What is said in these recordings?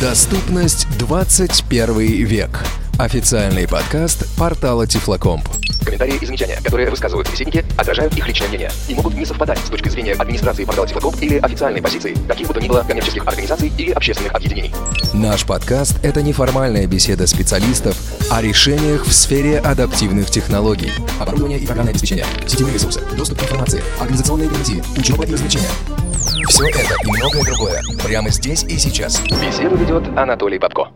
Доступность 21 век. Официальный подкаст портала Тифлокомп. Комментарии и замечания, которые высказывают собеседники, отражают их личное мнение и могут не совпадать с точки зрения администрации портала Тифлокомп или официальной позиции каких бы то ни было коммерческих организаций или общественных объединений. Наш подкаст – это неформальная беседа специалистов о решениях в сфере адаптивных технологий. Оборудование и программное обеспечение, сетевые ресурсы, доступ к информации, организационные гарантии, учеба и развлечения. Все это и многое другое прямо здесь и сейчас. Беседу ведет Анатолий Бабко.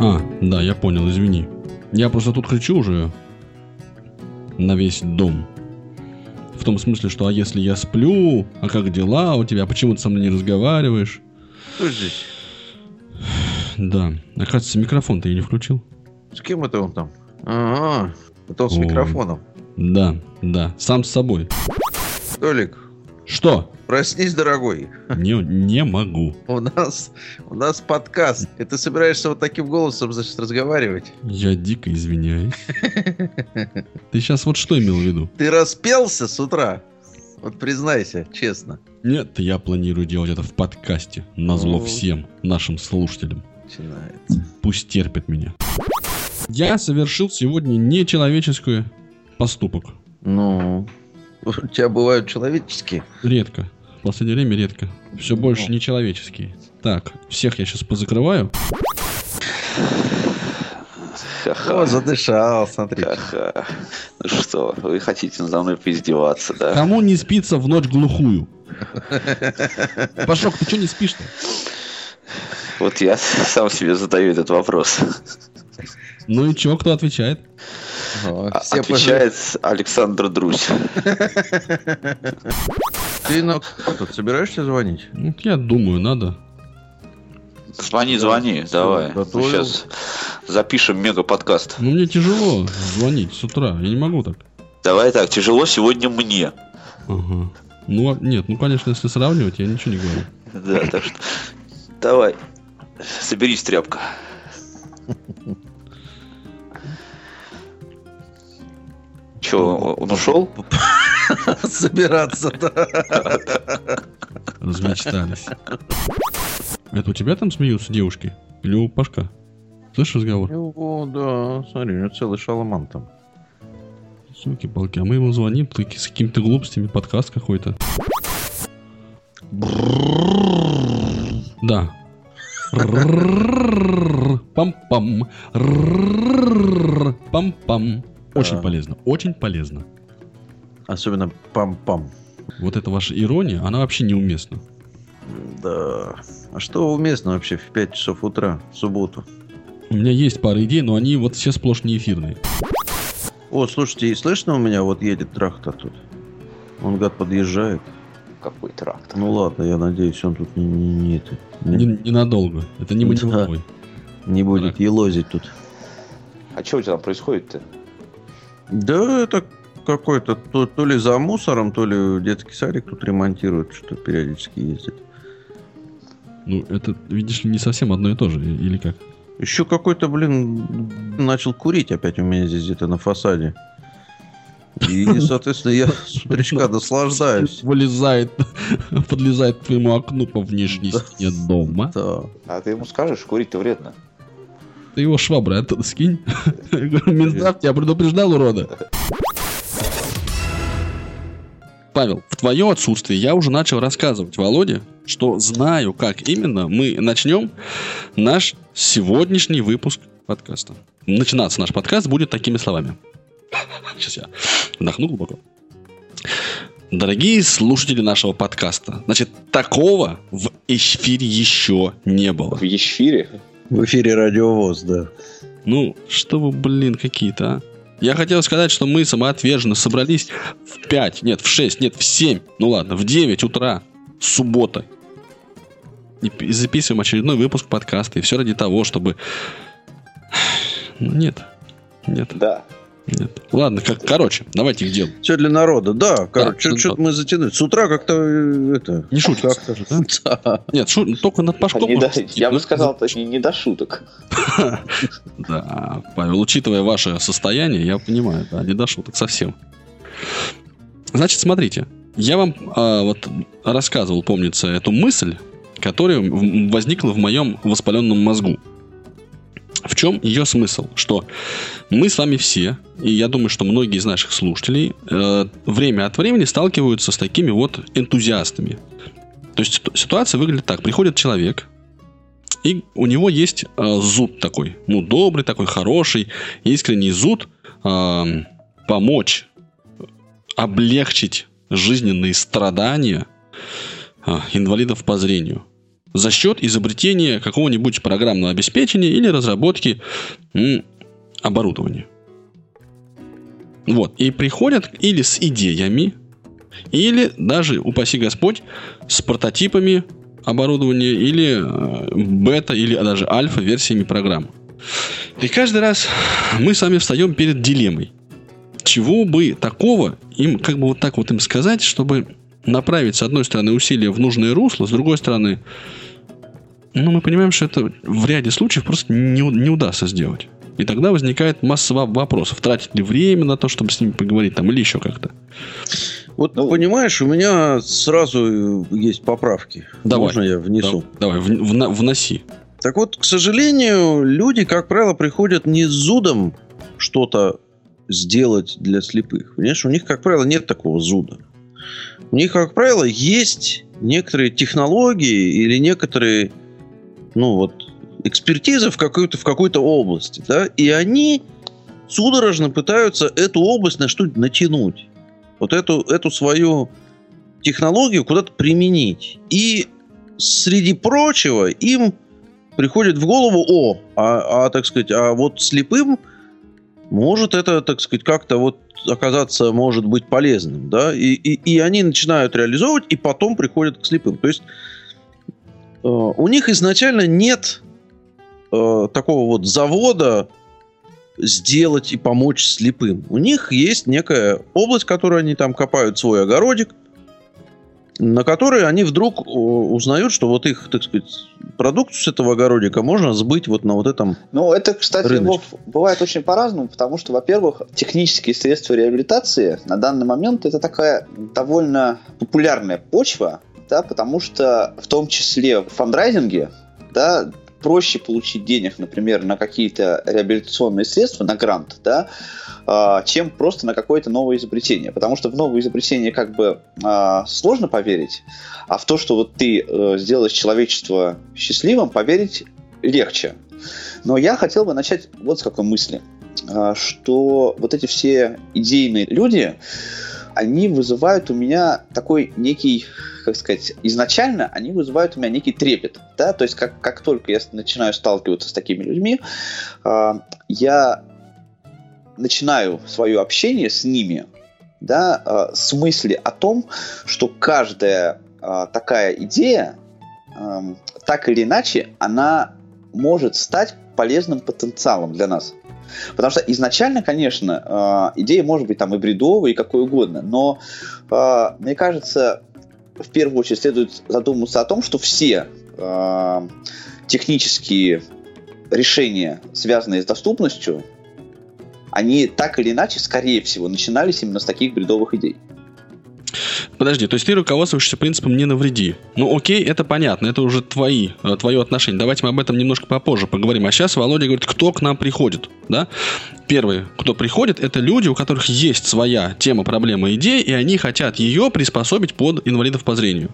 А, да, я понял, извини. Я просто тут кричу уже на весь дом. В том смысле, что а если я сплю, а как дела у тебя, почему ты со мной не разговариваешь? Кто здесь? Да, оказывается, микрофон-то я не включил. С кем это он там? Ага, это он с О. микрофоном. Да, да, сам с собой. Толик, Что? проснись, дорогой. Не, не могу. У нас, у нас подкаст. И ты собираешься вот таким голосом, значит, разговаривать? Я дико извиняюсь. Ты сейчас вот что имел в виду? Ты распелся с утра? Вот признайся, честно. Нет, я планирую делать это в подкасте. Назло О. всем нашим слушателям. Начинается. Пусть терпят меня. Я совершил сегодня нечеловеческий поступок. Ну, у тебя бывают человеческие. Редко. В последнее время редко. Все больше нечеловеческие. Так, всех я сейчас позакрываю. О, задышал, смотри. Ха-ха. Ну что, вы хотите надо мной поиздеваться, да? Кому не спится в ночь глухую? Пашок, ты что не спишь-то? Вот я сам себе задаю этот вопрос. Ну и чё, кто отвечает? О, А- все Отвечает Александр Друзь. Ты на... Тут собираешься звонить? Ну, я думаю, надо. Звони, звони, давай. готовил. Сейчас запишем мега-подкаст. Ну, мне тяжело звонить с утра. Я не могу так. Давай так, тяжело сегодня мне. Ага. Ну, а- нет, ну, конечно, если сравнивать, я ничего не говорю. Да, так что давай, соберись, тряпка. Че, он ушел? Собираться, да. Размечтались. Это у тебя там смеются девушки? Или у Пашка? Слышишь разговор? О, да, смотри, у него целый шаломан там. Суки-палки, а мы ему звоним таки с какими-то глупостями, подкаст какой-то. Да. Пам-пам. Пам-пам. Очень полезно, очень полезно. Особенно пам-пам. Вот эта ваша ирония, она вообще неуместна. Да. А что уместно вообще в 5 часов утра в субботу? У меня есть пара идей, но они вот все сплошь не эфирные. О, слушайте, и слышно у меня вот едет трактор тут? Он, гад, подъезжает. Какой трактор? Ну ладно, я надеюсь, он тут не, не, не это, не, Не- Ненадолго. Это не Да. маневровой. не будет елозить тут. А что у тебя там происходит-то? Да, это какой-то то, то ли за мусором, то ли детский садик тут ремонтируют, что периодически ездит. Ну, это, видишь ли, не совсем одно и то же, или как? Еще какой-то, блин, начал курить опять у меня здесь где-то на фасаде. И, соответственно, я с утречка наслаждаюсь. Вылезает, подлезает к твоему окну по внешней стене дома. Да. А ты ему скажешь, курить-то вредно. Ты его шваброй оттуда скинь. Минздрав тебя предупреждал, урода. Павел, в твое отсутствие я уже начал рассказывать Володе, что знаю, как именно мы начнем наш сегодняшний выпуск подкаста. Начинаться наш подкаст будет такими словами. Сейчас я вдохну глубоко. Дорогие слушатели нашего подкаста, значит, такого в эфире еще не было. В Ещфире? В эфире радиовоз, да. Ну, что вы, блин, какие-то, а? Я хотел сказать, что мы самоотверженно собрались в 5, нет, в 6, нет, в 7, ну ладно, в 9 утра, суббота. И записываем очередной выпуск подкаста. И все ради того, чтобы... Ну, нет, нет. Да. Нет. Ладно, как, короче, давайте к делу. Все для народа, да. Короче, Да, что-то мы затянули. С утра как-то э, это... Не скажет, да? Да. Нет, шу- только над Пашком. Не до- я бы ну, сказал, точнее, не до шуток. Да, Павел, учитывая ваше состояние, я понимаю, да, не до шуток совсем. Значит, смотрите, я вам а, вот рассказывал, помнится, эту мысль, которая возникла в моем воспаленном мозгу. В чем ее смысл? Что мы с вами все, и я думаю, что многие из наших слушателей, э, время от времени сталкиваются с такими вот энтузиастами. То есть ситу- ситуация выглядит так. Приходит человек, и у него есть э, зуд такой, ну, добрый такой, хороший, искренний зуд э, помочь, облегчить жизненные страдания э, инвалидов по зрению за счет изобретения какого-нибудь программного обеспечения или разработки м, оборудования. Вот. И приходят или с идеями, или даже, упаси Господь, с прототипами оборудования или э, бета или даже альфа версиями программ. И каждый раз мы с вами встаем перед дилеммой. Чего бы такого им, как бы вот так вот им сказать, чтобы направить, с одной стороны, усилия в нужное русло, с другой стороны, ну, мы понимаем, что это в ряде случаев просто не, не удастся сделать. И тогда возникает масса во- вопросов. Тратить ли время на то, чтобы с ними поговорить там, или еще как-то. Вот Ну- понимаешь, у меня сразу э, есть поправки. Давай. Можно я внесу? Да- Давай, в- вна- вноси. Так вот, к сожалению, люди, как правило, приходят не с зудом что-то сделать для слепых. Понимаешь, у них, как правило, нет такого зуда. У них, как правило, есть некоторые технологии или некоторые, ну вот, экспертиза в какой-то, в какой-то области, да, и они судорожно пытаются эту область на что-то натянуть. Вот эту, эту свою технологию куда-то применить. И среди прочего им приходит в голову, о, а, а, так сказать, а вот слепым может это, так сказать, как-то вот оказаться, может быть полезным, да, и, и, и они начинают реализовывать, и потом приходят к слепым. То есть э, у них изначально нет э, такого вот завода сделать и помочь слепым. У них есть некая область, которую они там копают свой огородик, на которой они вдруг э, узнают, что вот их, так сказать, продукцию с этого огородика можно сбыть вот на вот этом Ну, это, кстати, Рыночек. Вов, бывает очень по-разному, потому что, во-первых, технические средства реабилитации на данный момент это такая довольно популярная почва, да, потому что в том числе в фандрайзинге, да, проще получить денег, например, на какие-то реабилитационные средства, на грант, да, чем просто на какое-то новое изобретение. Потому что в новое изобретение как бы а, сложно поверить, а в то, что вот ты э, сделаешь человечество счастливым, поверить легче. Но я хотел бы начать вот с какой мысли, а, что вот эти все идейные люди, они вызывают у меня такой некий, как сказать, изначально они вызывают у меня некий трепет, да, то есть как, как только я начинаю сталкиваться с такими людьми, а, я начинаю свое общение с ними, да, а, с мысли о том, что каждая а, такая идея, ам, так или иначе, она может стать полезным потенциалом для нас. Потому что изначально, конечно, э, идея может быть там и бредовая, и какой угодно, но мне кажется, в первую очередь следует задуматься о том, что все технические решения, связанные с доступностью, они так или иначе, скорее всего, начинались именно с таких бредовых идей. Подожди, то есть ты руководствуешься принципом «не навреди». Ну окей, это понятно, это уже твои, э, твое отношение. Давайте мы об этом немножко попозже поговорим. А сейчас Володя говорит, кто к нам приходит, да? Первые, кто приходит, это люди, у которых есть своя тема, проблема, идея, и они хотят ее приспособить под инвалидов по зрению.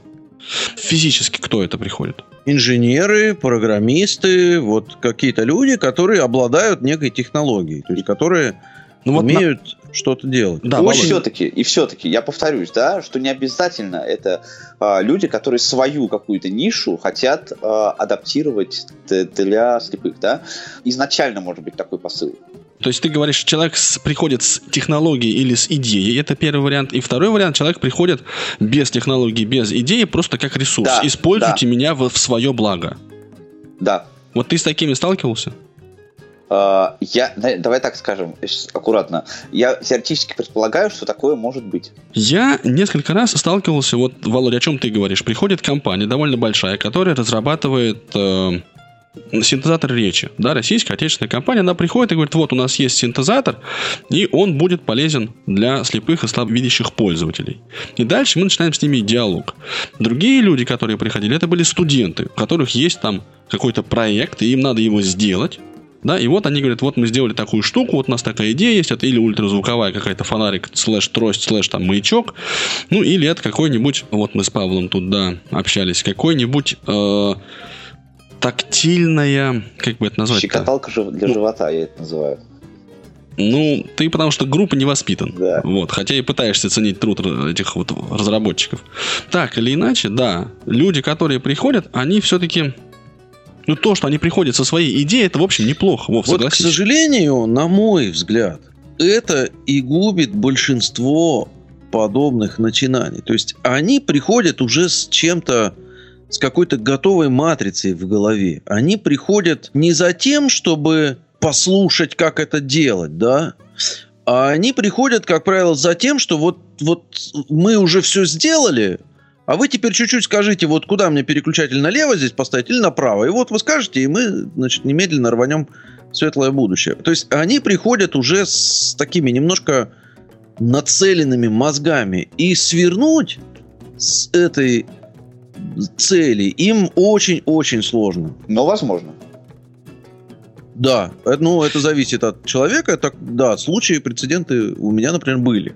Физически кто это приходит? инженеры, программисты, вот какие-то люди, которые обладают некой технологией, то есть которые Ну вот на- умеют что-то делать. Да, и Володя. все-таки, и все-таки, я повторюсь, да, что не обязательно это а, люди, которые свою какую-то нишу хотят а, адаптировать для слепых, да. Изначально может быть такой посыл. То есть ты говоришь, человек с- приходит с технологией или с идеей, это первый вариант. И второй вариант, человек приходит без технологии, без идеи, просто как ресурс. Да, Используйте да. меня в, в свое благо. Да. Вот ты с такими сталкивался? А, я, давай так скажем, аккуратно. Я теоретически предполагаю, что такое может быть. Я несколько раз сталкивался, вот, Володя, о чем ты говоришь. Приходит компания довольно большая, которая разрабатывает э, синтезатор речи. Да, российская отечественная компания, она приходит и говорит, вот у нас есть синтезатор, и он будет полезен для слепых и слабовидящих пользователей. И дальше мы начинаем с ними диалог. Другие люди, которые приходили, это были студенты, у которых есть там какой-то проект, и им надо его сделать. Да, и вот они говорят, вот мы сделали такую штуку, вот у нас такая идея есть, это или ультразвуковая какая-то фонарик, слэш трость, слэш там маячок, ну или это какой-нибудь, вот мы с Павлом тут, да, общались, какой-нибудь э, тактильная, как бы это назвать? Щекоталка для живота, я это называю. Ну, ты потому что группа не воспитан. Да. Вот, хотя и пытаешься ценить труд этих вот разработчиков. Так или иначе, да, люди, которые приходят, они все-таки ну, то, что они приходят со своей идеей, это, в общем, неплохо. Вов, вот, к сожалению, на мой взгляд, это и губит большинство подобных начинаний. То есть они приходят уже с чем-то с какой-то готовой матрицей в голове. Они приходят не за тем, чтобы послушать, как это делать, да, а они приходят, как правило, за тем, что вот, вот мы уже все сделали, а вы теперь чуть-чуть скажите, вот куда мне переключатель налево здесь поставить или направо. И вот вы скажете, и мы, значит, немедленно рванем светлое будущее. То есть они приходят уже с такими немножко нацеленными мозгами. И свернуть с этой цели им очень-очень сложно. Но возможно. Да, ну это зависит от человека. Так, да, случаи, прецеденты у меня, например, были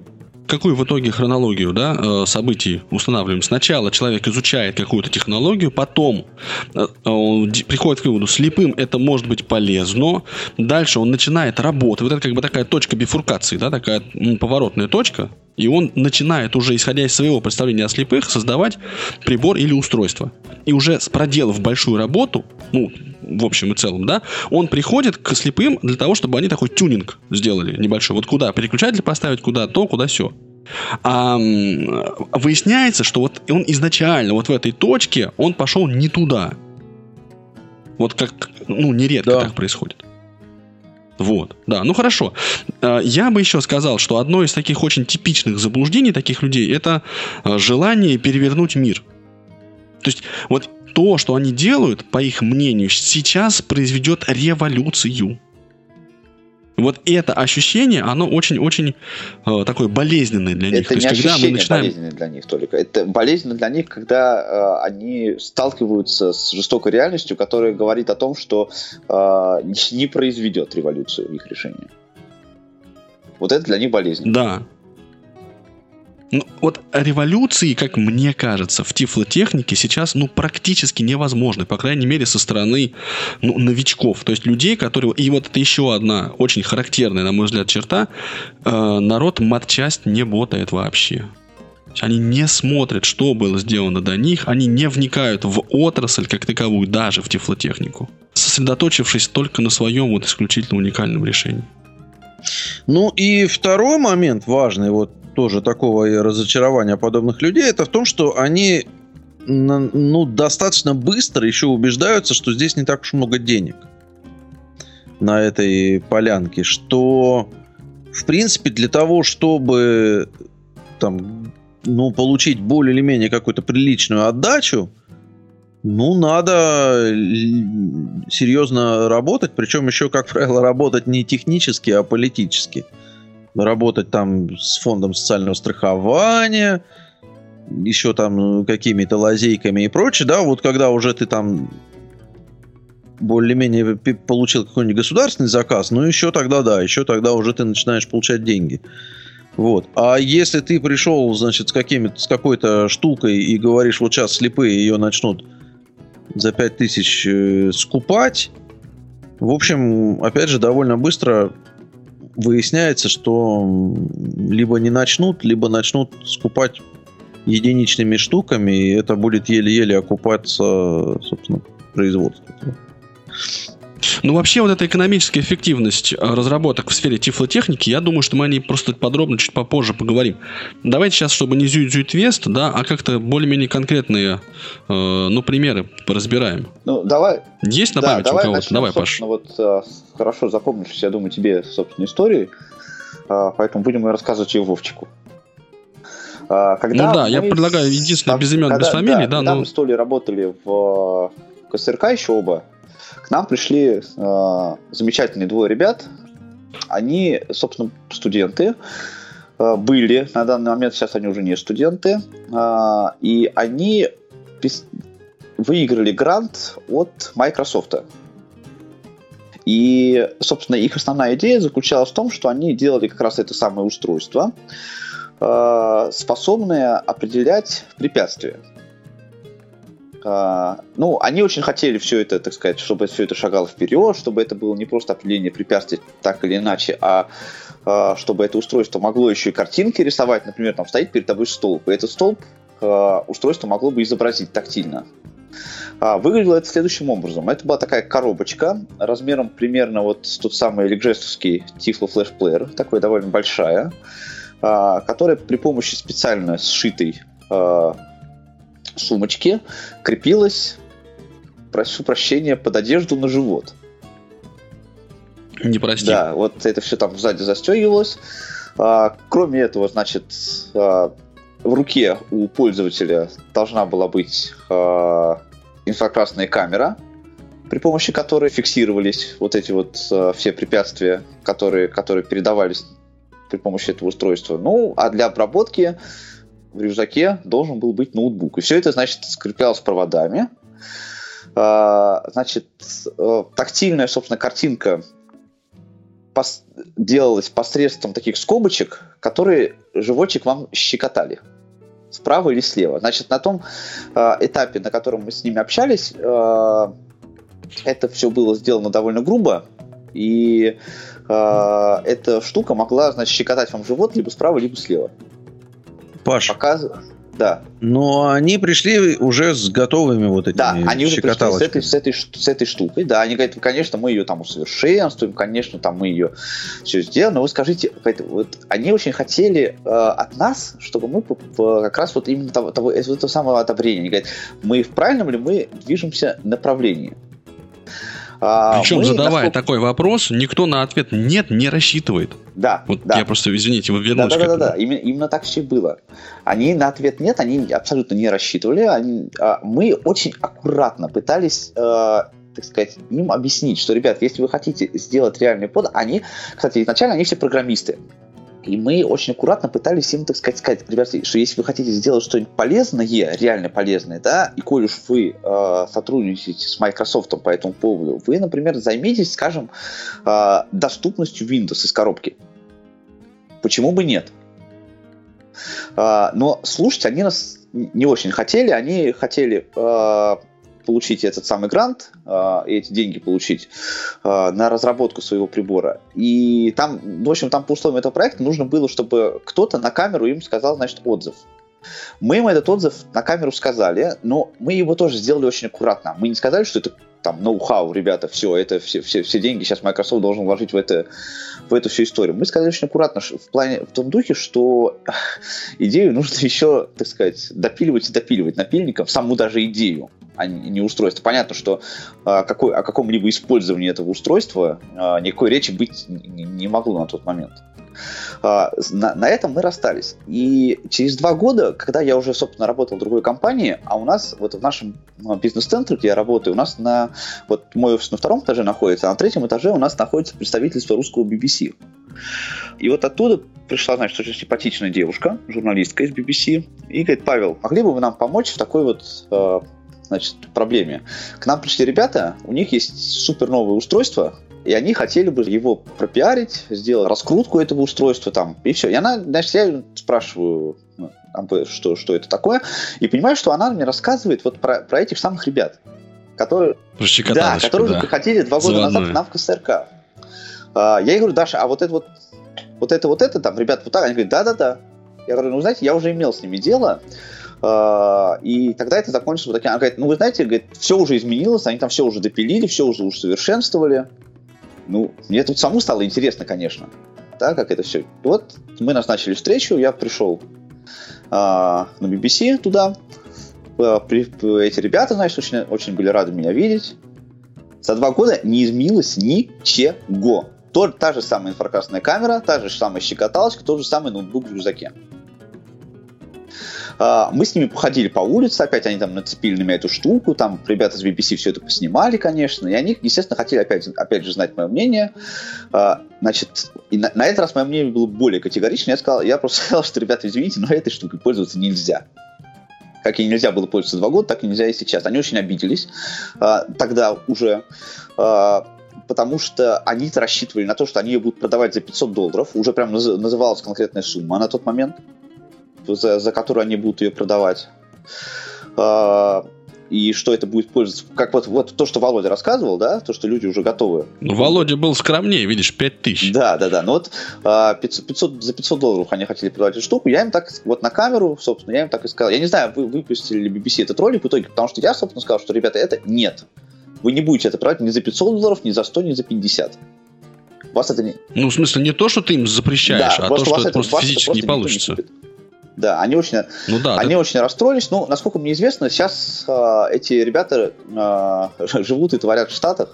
какую в итоге хронологию да, э, событий устанавливаем? Сначала человек изучает какую-то технологию, потом э, он приходит к выводу, слепым это может быть полезно, дальше он начинает работать. Вот это как бы такая точка бифуркации, да, такая поворотная точка, и он начинает уже, исходя из своего представления о слепых, создавать прибор или устройство. И уже проделав большую работу, ну, в общем и целом, да, он приходит к слепым для того, чтобы они такой тюнинг сделали небольшой. Вот куда переключатель поставить, куда то, куда все. А выясняется, что вот он изначально вот в этой точке он пошел не туда. Вот как, ну, нередко да. так происходит. Вот, да, ну хорошо. А, я бы еще сказал, что одно из таких очень типичных заблуждений таких людей это а, желание перевернуть мир. То есть вот то, что они делают, по их мнению, сейчас произведет революцию. Вот это ощущение, оно очень-очень э, такое болезненное для них. Это То не есть, мы начинаем... болезненное для них только. Это болезненно для них, когда э, они сталкиваются с жестокой реальностью, которая говорит о том, что э, не произведет революцию их решение. Вот это для них болезненно. Да. Ну, вот революции, как мне кажется, в тифлотехнике сейчас, ну, практически невозможны, по крайней мере, со стороны, ну, новичков, то есть людей, которые... И вот это еще одна очень характерная, на мой взгляд, черта. Э, народ матчасть не ботает вообще. Они не смотрят, что было сделано до них, они не вникают в отрасль как таковую, даже в тифлотехнику, сосредоточившись только на своем вот исключительно уникальном решении. Ну и второй момент важный, вот тоже такого разочарования подобных людей, это в том, что они ну, достаточно быстро еще убеждаются, что здесь не так уж много денег на этой полянке, что в принципе для того, чтобы там, ну, получить более или менее какую-то приличную отдачу, ну, надо серьезно работать, причем еще, как правило, работать не технически, а политически работать там с фондом социального страхования, еще там какими-то лазейками и прочее, да, вот когда уже ты там более-менее получил какой-нибудь государственный заказ, ну еще тогда да, еще тогда уже ты начинаешь получать деньги. Вот. А если ты пришел, значит, с, какими с какой-то штукой и говоришь, вот сейчас слепые ее начнут за 5000 э, скупать, в общем, опять же, довольно быстро выясняется, что либо не начнут, либо начнут скупать единичными штуками, и это будет еле-еле окупаться, собственно, производство. Ну, вообще, вот эта экономическая эффективность э, разработок в сфере тифлотехники, я думаю, что мы о ней просто подробно чуть попозже поговорим. Давайте сейчас, чтобы не зюить вест, да, а как-то более-менее конкретные, э, ну, примеры разбираем. Ну, давай. Есть на да, память давай у кого-то? начнем, Давай, Паш. Вот э, хорошо запомнившись, я думаю, тебе, собственно, истории, э, поэтому будем ее рассказывать ее Вовчику. Э, Когда Ну да, я предлагаю единственное, без имен, когда- без фамилий, да, когда ну- мы с Толей работали в э, КСРК еще оба, нам пришли э, замечательные двое ребят. Они, собственно, студенты э, были на данный момент, сейчас они уже не студенты, э, и они выиграли грант от Microsoft. И, собственно, их основная идея заключалась в том, что они делали как раз это самое устройство, э, способное определять препятствия. А, ну, они очень хотели все это, так сказать, чтобы все это шагало вперед, чтобы это было не просто определение препятствий так или иначе, а а, чтобы это устройство могло еще и картинки рисовать. Например, там стоит перед тобой столб, и этот столб а, устройство могло бы изобразить тактильно. Выглядело это следующим образом. Это была такая коробочка размером примерно вот тот самый ликжестовский Tiflo Flash Player, такая довольно большая, которая при помощи специально сшитой сумочки крепилась, прошу прощения, под одежду на живот. Не прости. Да, вот это все там сзади застегивалось. А, кроме этого, значит, а, в руке у пользователя должна была быть а, инфракрасная камера, при помощи которой фиксировались вот эти вот а, все препятствия, которые, которые передавались при помощи этого устройства. Ну, а для обработки в рюкзаке должен был быть ноутбук. И все это, значит, скреплялось проводами. А, Значит, э, тактильная, собственно, картинка пос- делалась посредством таких скобочек, которые животик вам щекотали. Справа или слева. Значит, на том э, этапе, на котором мы с ними общались, э, это все было сделано довольно грубо. И э, эта штука могла, значит, щекотать вам живот либо справа, либо слева. Паш, Пока... Да, но они пришли уже с готовыми вот этими да, они уже пришли с этой, с, этой, с этой штукой. Да, они говорят, конечно, мы ее там усовершенствуем, конечно, там мы ее все сделаем. Но вы скажите, вот они очень хотели э, от нас, чтобы мы по- как раз вот именно того, того, этого самого одобрения. Они говорят, мы в правильном ли мы движемся направлении? А, Причем, мы, задавая насколько- такой вопрос, никто на ответ «нет» не рассчитывает. Да, Вот да. я просто, извините, вы Да, вернулись да, да, да, этому. да. Именно, именно так все и было. Они на ответ нет, они абсолютно не рассчитывали. Они, а, мы очень аккуратно пытались, э, так сказать, им объяснить, что, ребят, если вы хотите сделать реальный под, они, кстати, изначально они все программисты. И мы очень аккуратно пытались им, так сказать, сказать, ребята, что если вы хотите сделать что-нибудь полезное, реально полезное, да, и коль уж вы э, сотрудничаете с Microsoft по этому поводу, вы, например, займитесь, скажем, э, доступностью Windows из коробки. Почему бы нет? А, но слушать они нас не очень хотели. Они хотели а, получить этот самый грант а, и эти деньги получить а, на разработку своего прибора. И там, в общем, там по условиям этого проекта нужно было, чтобы кто-то на камеру им сказал, значит, отзыв. Мы им этот отзыв на камеру сказали, но мы его тоже сделали очень аккуратно. Мы не сказали, что это там ноу-хау, ребята, все, это все, все, все деньги сейчас Microsoft должен вложить в, это, в эту всю историю. Мы сказали очень аккуратно в плане, в том духе, что идею нужно еще, так сказать, допиливать и допиливать напильником, саму даже идею, а не устройство. Понятно, что а, какой, о каком-либо использовании этого устройства а, никакой речи быть не, не могло на тот момент. А, На, на этом мы расстались. И через два года, когда я уже, собственно, работал в другой компании, а у нас вот в нашем ну, бизнес-центре, где я работаю, у нас на вот мой офис на втором этаже находится, а на третьем этаже у нас находится представительство русского BBC. И вот оттуда пришла, значит, очень симпатичная девушка, журналистка из BBC, и говорит, Павел, могли бы вы нам помочь в такой вот э, значит, проблеме? К нам пришли ребята, у них есть супер новое устройство, и они хотели бы его пропиарить, сделать раскрутку этого устройства там, и все. И она, значит, я спрашиваю, ну, АБ, что, что это такое, и понимаю, что она мне рассказывает вот про, про этих самых ребят, которые, да, которые уже да. приходили два года назад Заводное. к нам в КСРК. А, я ей говорю, Даша, а вот это вот, вот это вот это там, ребята, вот так, они говорят, да-да-да. Я говорю, ну, знаете, я уже имел с ними дело, А, и тогда это закончилось вот таким. Она говорит, ну вы знаете, говорит, все уже изменилось, они там все уже допилили, все уже усовершенствовали. Ну, мне тут саму стало интересно, конечно, да, как это все. Вот мы назначили встречу, я пришел а, на BBC туда. При, эти ребята, значит, очень, очень были рады меня видеть. За два года не изменилось ничего. То, та же самая инфракрасная камера, та же самая щекоталочка, тот же самый ноутбук в рюкзаке. А, мы с ними походили по улице, опять они там нацепили на меня эту штуку, там ребята с BBC все это поснимали, конечно, и они, естественно, хотели опять, опять же знать мое мнение. А, значит, и на, на этот раз мое мнение было более категоричное. Я сказал, я просто сказал, что, ребята, извините, но этой штукой пользоваться нельзя. Как и нельзя было пользоваться два года, так и нельзя и сейчас. Они очень обиделись а, тогда уже потому что они рассчитывали на то, что они ее будут продавать за 500 долларов. Уже прям называлась конкретная сумма на тот момент за, за которую они будут ее продавать. А, и что это будет пользоваться. Как вот, вот то, что Володя рассказывал, да, то, что люди уже готовы. Ну, Володя был скромнее, видишь, 5000. Да, да, да. Ну вот 500, 500, за 500 долларов они хотели продавать эту штуку. Я им так, вот на камеру, собственно, я им так и сказал. Я не знаю, вы выпустили ли BBC этот ролик в итоге, потому что я, собственно, сказал, что, ребята, это нет. Вы не будете это продавать ни за 500 долларов, ни за 100, ни за 50. Вас это не... Ну, в смысле, не то, что ты им запрещаешь, да, а то, что это просто физически не получится. Не да, они очень, ну, да, они да. очень расстроились. Ну, насколько мне известно, сейчас э, эти ребята э, живут и творят в Штатах,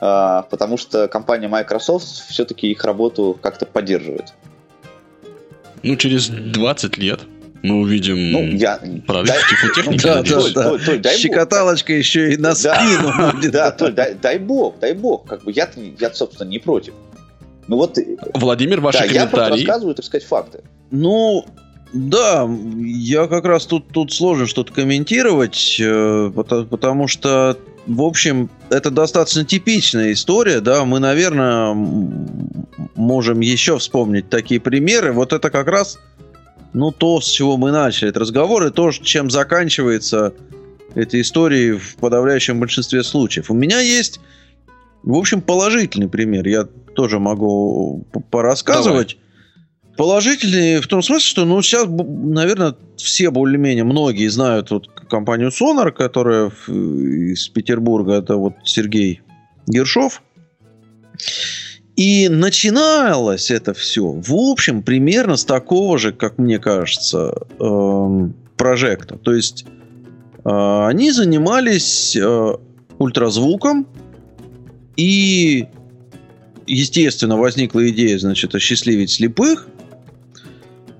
э, потому что компания Microsoft все-таки их работу как-то поддерживает. Ну, через 20 лет мы увидим ну, я, прорыв тифлотехники. Да, да, да. Щекоталочка еще и на спину. Да, дай, дай бог, дай бог. Как бы я, я, собственно, не против. Ну вот, Владимир, ваши да, комментарии. Я рассказываю, так сказать, факты. Ну, да, я как раз тут, тут сложно что-то комментировать, э, потому что, в общем, это достаточно типичная история, да, мы, наверное, можем еще вспомнить такие примеры. Вот это как раз, ну, то, с чего мы начали этот разговор, и то, чем заканчивается эта история в подавляющем большинстве случаев. У меня есть, в общем, положительный пример, я тоже могу порассказывать. Давай. Положительный в том смысле, что, ну, сейчас, наверное, все более-менее, многие знают вот компанию Sonar, которая из Петербурга, это вот Сергей Гершов. И начиналось это все, в общем, примерно с такого же, как мне кажется, эм, прожекта. То есть э, они занимались э, ультразвуком и естественно, возникла идея, значит, осчастливить слепых.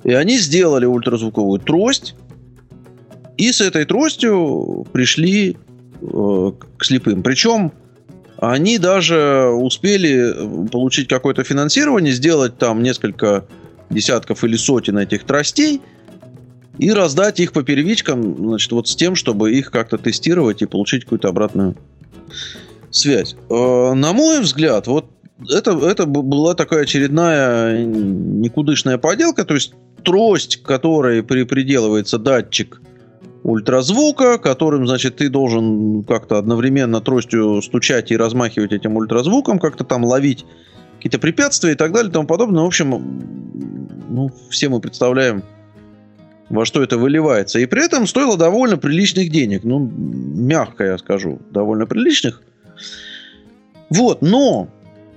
И они сделали ультразвуковую трость, и с этой тростью пришли э, к слепым. Причем они даже успели получить какое-то финансирование, сделать там несколько десятков или сотен этих тростей и раздать их по первичкам, значит, вот с тем, чтобы их как-то тестировать и получить какую-то обратную связь. Э, на мой взгляд, вот это, это была такая очередная никудышная поделка, то есть трость, которой приделывается датчик ультразвука, которым, значит, ты должен как-то одновременно тростью стучать и размахивать этим ультразвуком, как-то там ловить какие-то препятствия и так далее и тому подобное. В общем, ну, все мы представляем, во что это выливается. И при этом стоило довольно приличных денег. Ну, мягко я скажу, довольно приличных. Вот, но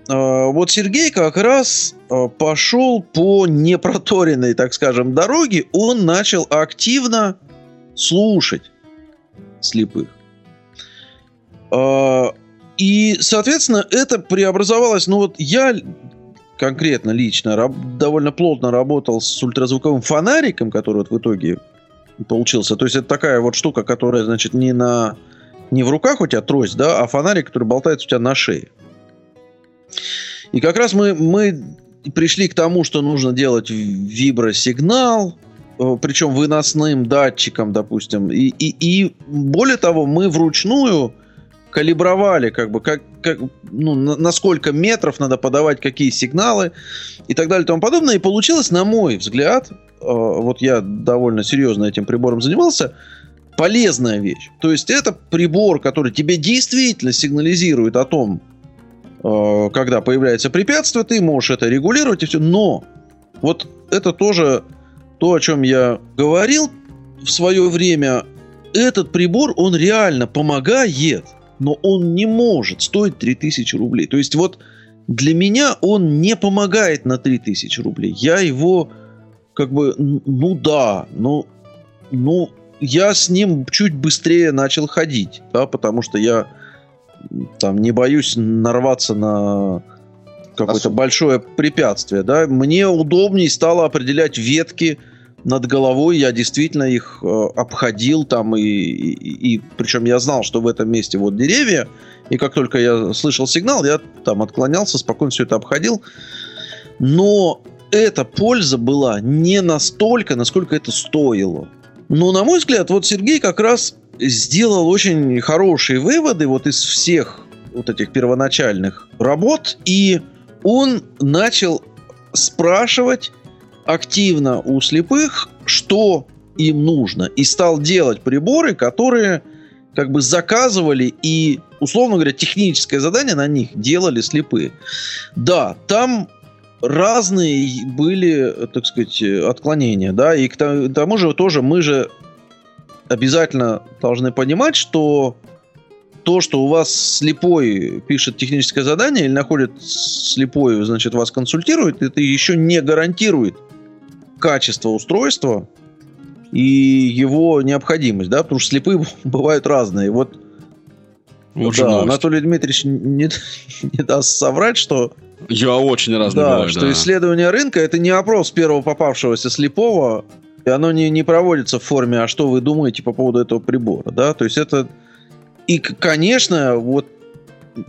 вот Сергей как раз а, пошел по непроторенной, так скажем, дороге. Он начал активно слушать слепых. А, и, соответственно, это преобразовалось. Ну вот я конкретно лично раб, довольно плотно работал с ультразвуковым фонариком, который вот в итоге получился. То есть это такая вот штука, которая, значит, не на не в руках у тебя трость, да, а фонарик, который болтается у тебя на шее. И как раз мы, мы пришли к тому, что нужно делать вибросигнал, э, причем выносным датчиком, допустим. И, и, и более того, мы вручную калибровали, как бы, как, как, ну, на, сколько метров надо подавать какие сигналы и так далее и тому подобное. И получилось, на мой взгляд, э, вот я довольно серьезно этим прибором занимался, полезная вещь. То есть это прибор, который тебе действительно сигнализирует о том, когда появляется препятствие, ты можешь это регулировать и все. Но вот это тоже то, о чем я говорил. в свое время, этот прибор, он реально помогает, но он не может стоить 3000 рублей. То есть вот для меня он не помогает на 3000 рублей. Я его как бы, ну да, ну, ну, я с ним чуть быстрее начал ходить, да, потому что я там не боюсь нарваться на какое-то большое препятствие, да. Мне удобнее стало определять ветки над головой. Я действительно их э, обходил там и, и, и причем я знал, что в этом месте вот деревья. И как только я слышал сигнал, я там отклонялся, спокойно все это обходил. Но эта польза была не настолько, насколько это стоило. Но, на мой взгляд, вот Сергей как раз сделал очень хорошие выводы вот из всех вот этих первоначальных работ, и он начал спрашивать активно у слепых, что им нужно, и стал делать приборы, которые как бы заказывали и, условно говоря, техническое задание на них делали слепые. Да, там разные были, так сказать, отклонения, да, и к тому же тоже мы же обязательно должны понимать, что то, что у вас слепой пишет техническое задание или находит слепой, значит, вас консультирует, это еще не гарантирует качество устройства и его необходимость, да, потому что слепые бывают разные. Вот, вот да, Анатолий Дмитриевич не, не даст соврать, что я очень разный да, бываю, что да. исследование рынка это не опрос первого попавшегося слепого, оно не, не проводится в форме, а что вы думаете по поводу этого прибора, да, то есть это и, конечно, вот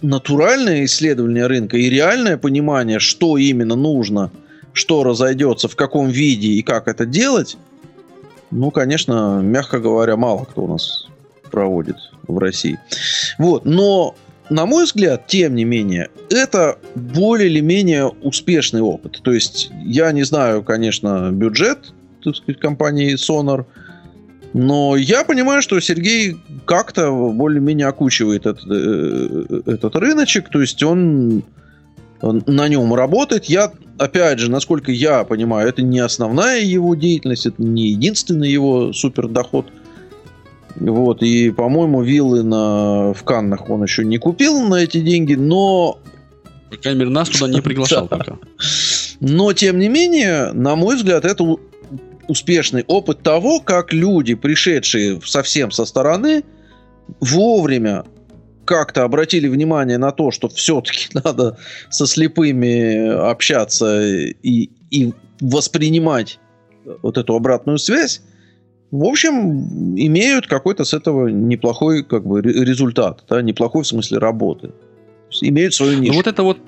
натуральное исследование рынка и реальное понимание, что именно нужно, что разойдется, в каком виде и как это делать, ну, конечно, мягко говоря, мало кто у нас проводит в России. Вот, но на мой взгляд, тем не менее, это более или менее успешный опыт. То есть, я не знаю, конечно, бюджет так сказать, компании Sonar, но я понимаю, что Сергей как-то более-менее окучивает этот, э, этот рыночек, то есть он, он на нем работает. Я, опять же, насколько я понимаю, это не основная его деятельность, это не единственный его супердоход – вот, и, по-моему, виллы на, в Каннах он еще не купил на эти деньги, но... По крайней мере, нас туда не приглашал пока. Но, тем не менее, на мой взгляд, это успешный опыт того, как люди, пришедшие совсем со стороны, вовремя как-то обратили внимание на то, что все-таки надо со слепыми общаться и, и воспринимать вот эту обратную связь, в общем, имеют какой-то с этого неплохой как бы результат, да, неплохой в смысле работы. Имеют свою нишу. Ну вот это вот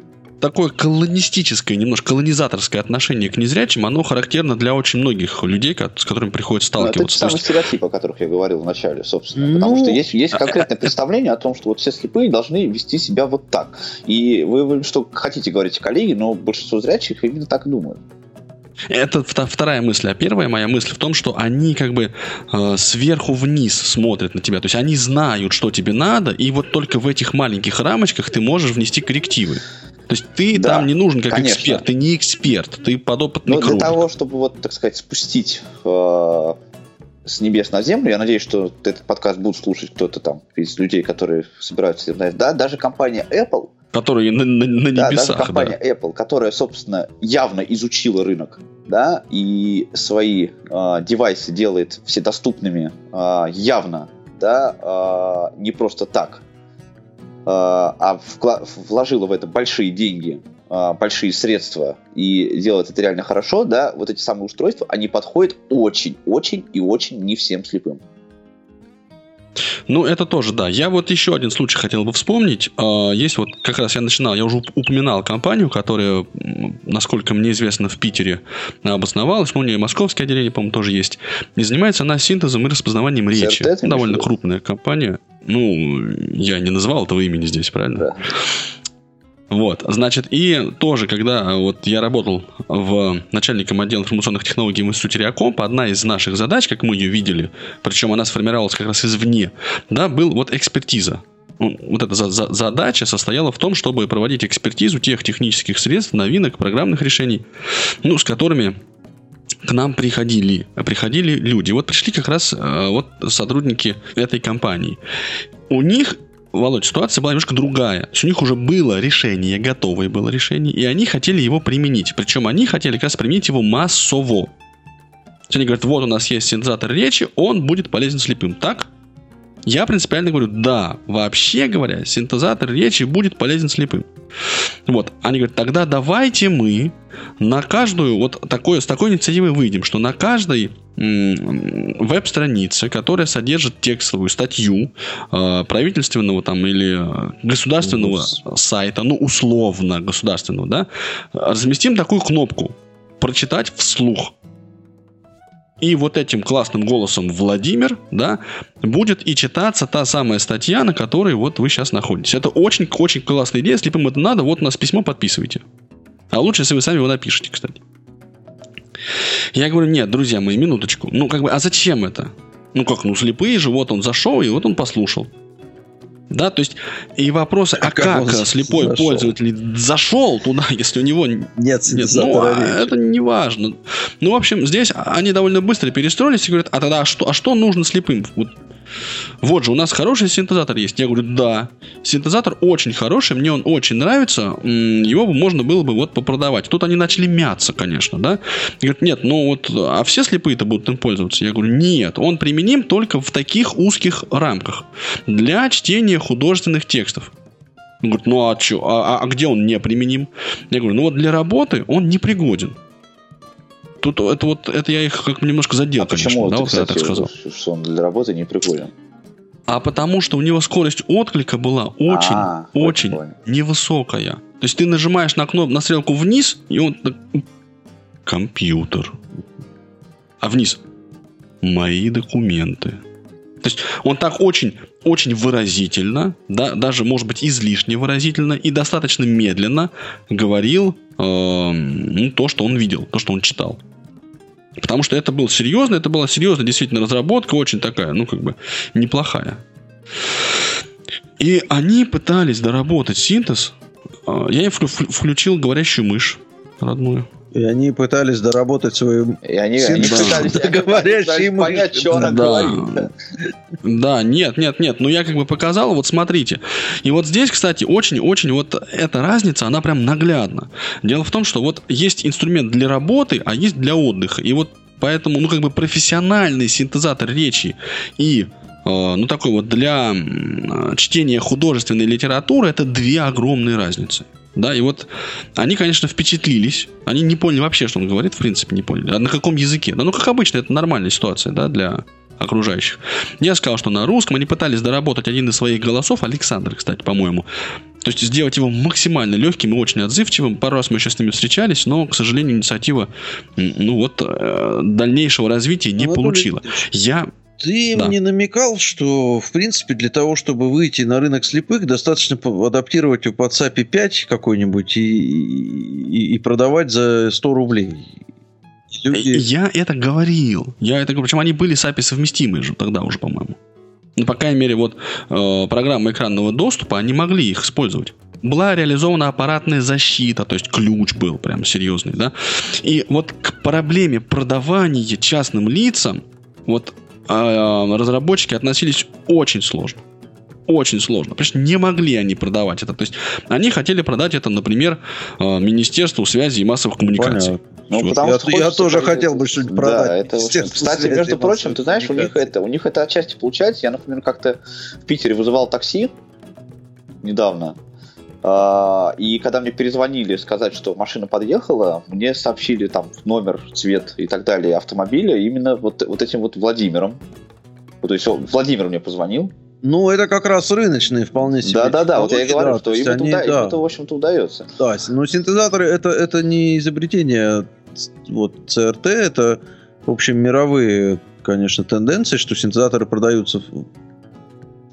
такое колонистическое, немножко колонизаторское отношение к незрячим, оно характерно для очень многих людей, с которыми приходится сталкиваться. Ну, это самый стереотип, о которых я говорил в начале, собственно. Ну... Потому что есть, есть конкретное представление о том, что вот все слепые должны вести себя вот так. И вы, вы что хотите, говорите коллеги, но большинство зрячих именно так думают. Это вторая мысль. А первая моя мысль в том, что они как бы э, сверху вниз смотрят на тебя. То есть они знают, что тебе надо, и вот только в этих маленьких рамочках ты можешь внести коррективы. То есть ты да, там не нужен как конечно. эксперт, ты не эксперт, ты подопытный Но для того, чтобы вот, так сказать, спустить э, с небес на землю, я надеюсь, что этот подкаст будут слушать кто-то там из людей, которые собираются, да, даже компания Apple Которые на, на, на да, небесах. Даже компания да. Apple, которая, собственно, явно изучила рынок, да, и свои э, девайсы делает вседоступными э, явно, да, э, не просто так, а вкла- вложила в это большие деньги, э, большие средства и делает это реально хорошо, да, вот эти самые устройства, они подходят очень, очень и очень не всем слепым. Ну, это тоже, да. Я вот еще один случай хотел бы вспомнить. А, есть вот, как раз я начинал, я уже упоминал компанию, которая, насколько мне известно, в Питере обосновалась. Ну, у нее московское отделение, по-моему, тоже есть. И занимается она синтезом и распознаванием речи. CRT, Довольно крупная компания. Ну, я не называл этого имени здесь, правильно? Да. Вот, значит, и тоже, когда вот я работал в начальником отдела информационных технологий в институте Реакомп, одна из наших задач, как мы ее видели, причем она сформировалась как раз извне, да, был вот экспертиза. Ну, вот эта за за задача состояла в том, чтобы проводить экспертизу тех технических средств, новинок, программных решений, ну, с которыми к нам приходили, приходили люди. Вот пришли как раз э, вот сотрудники этой компании. У них Володь, ситуация была немножко другая. То есть у них уже было решение, готовое было решение, и они хотели его применить. Причем они хотели как раз применить его массово. То есть они говорят, вот у нас есть синтезатор речи, он будет полезен слепым. Так? Я принципиально говорю, да, вообще говоря, синтезатор речи будет полезен слепым. Вот, они говорят, тогда давайте мы на каждую, вот такое, с такой инициативой выйдем, что на каждой веб-странице, которая содержит текстовую статью э, правительственного там или государственного Ус. сайта, ну условно государственного, да, разместим такую кнопку прочитать вслух. И вот этим классным голосом Владимир, да, будет и читаться та самая статья, на которой вот вы сейчас находитесь. Это очень-очень классная идея. Если вам это надо, вот у нас письмо подписывайте. А лучше, если вы сами его напишите, кстати. Я говорю, нет, друзья мои, минуточку. Ну, как бы, а зачем это? Ну, как, ну, слепые же, вот он зашел, и вот он послушал. Да, то есть и вопросы, а, а как, как слепой зашел? пользователь зашел туда, если у него нет, нет ну, а это не важно. Ну, в общем, здесь они довольно быстро перестроились и говорят, а тогда а что, а что нужно слепым? Вот вот же, у нас хороший синтезатор есть. Я говорю, да. Синтезатор очень хороший, мне он очень нравится. Его можно было бы вот попродавать. Тут они начали мяться, конечно, да. Говорят, нет, ну вот, а все слепые-то будут им пользоваться? Я говорю, нет, он применим только в таких узких рамках. Для чтения художественных текстов. Он говорит, ну а что, а, а где он не применим? Я говорю, ну вот для работы он не пригоден. Тут это вот это я их как немножко задел, а конечно, почему да, ты, вот кстати, я так сказал. Что он для работы не приколен? А потому что у него скорость отклика была очень, а, очень невысокая. То есть ты нажимаешь на кнопку, на стрелку вниз, и он компьютер. А вниз мои документы. То есть он так очень, очень выразительно, да, даже, может быть, излишне выразительно и достаточно медленно говорил э, ну, то, что он видел, то, что он читал. Потому что это был серьезно, это была серьезная действительно разработка, очень такая, ну, как бы, неплохая. И они пытались доработать синтез. А, я им включил говорящую мышь родную. И они пытались доработать свою... И они, они пытались, говорящие понять, что она да. говорит. Да, нет, нет, нет. Ну, я как бы показал, вот смотрите. И вот здесь, кстати, очень-очень вот эта разница, она прям наглядна. Дело в том, что вот есть инструмент для работы, а есть для отдыха. И вот поэтому, ну, как бы профессиональный синтезатор речи и э, ну, такой вот для чтения художественной литературы это две огромные разницы. Да, и вот они, конечно, впечатлились. Они не поняли вообще, что он говорит, в принципе, не поняли. А на каком языке? Да, ну, как обычно, это нормальная ситуация, да, для окружающих. Я сказал, что на русском они пытались доработать один из своих голосов, Александр, кстати, по-моему. То есть сделать его максимально легким и очень отзывчивым. Пару раз мы еще с ними встречались, но, к сожалению, инициатива ну вот, э, дальнейшего развития не Анатолий получила. Я ты да. мне намекал, что, в принципе, для того, чтобы выйти на рынок слепых, достаточно адаптировать под SAPI 5 какой-нибудь и, и, и продавать за 100 рублей. Люди... Я это говорил. Я это говорил. Причем они были SAPI совместимые же тогда уже, по-моему. Ну, по крайней мере, вот э, программы экранного доступа, они могли их использовать была реализована аппаратная защита, то есть ключ был прям серьезный, да. И вот к проблеме продавания частным лицам, вот разработчики относились очень сложно. Очень сложно. Потому что не могли они продавать это. То есть они хотели продать это, например, а, Министерству связи и массовых коммуникаций. Ну, вот. потому я, что я тоже хотел бы что-нибудь продать. Да, это, кстати, между прочим, ты знаешь, у них это, у них это отчасти получается. Я, например, как-то в Питере вызывал такси недавно. А, и когда мне перезвонили сказать, что машина подъехала, мне сообщили там номер, цвет и так далее автомобиля именно вот, вот этим вот Владимиром. То есть Владимир мне позвонил. Ну, это как раз рыночные вполне себе. Да-да-да, вот я и говорю, да, что им, они, это, да. им это, в общем-то, удается. Да, но синтезаторы это, это не изобретение вот CRT, это, в общем, мировые, конечно, тенденции, что синтезаторы продаются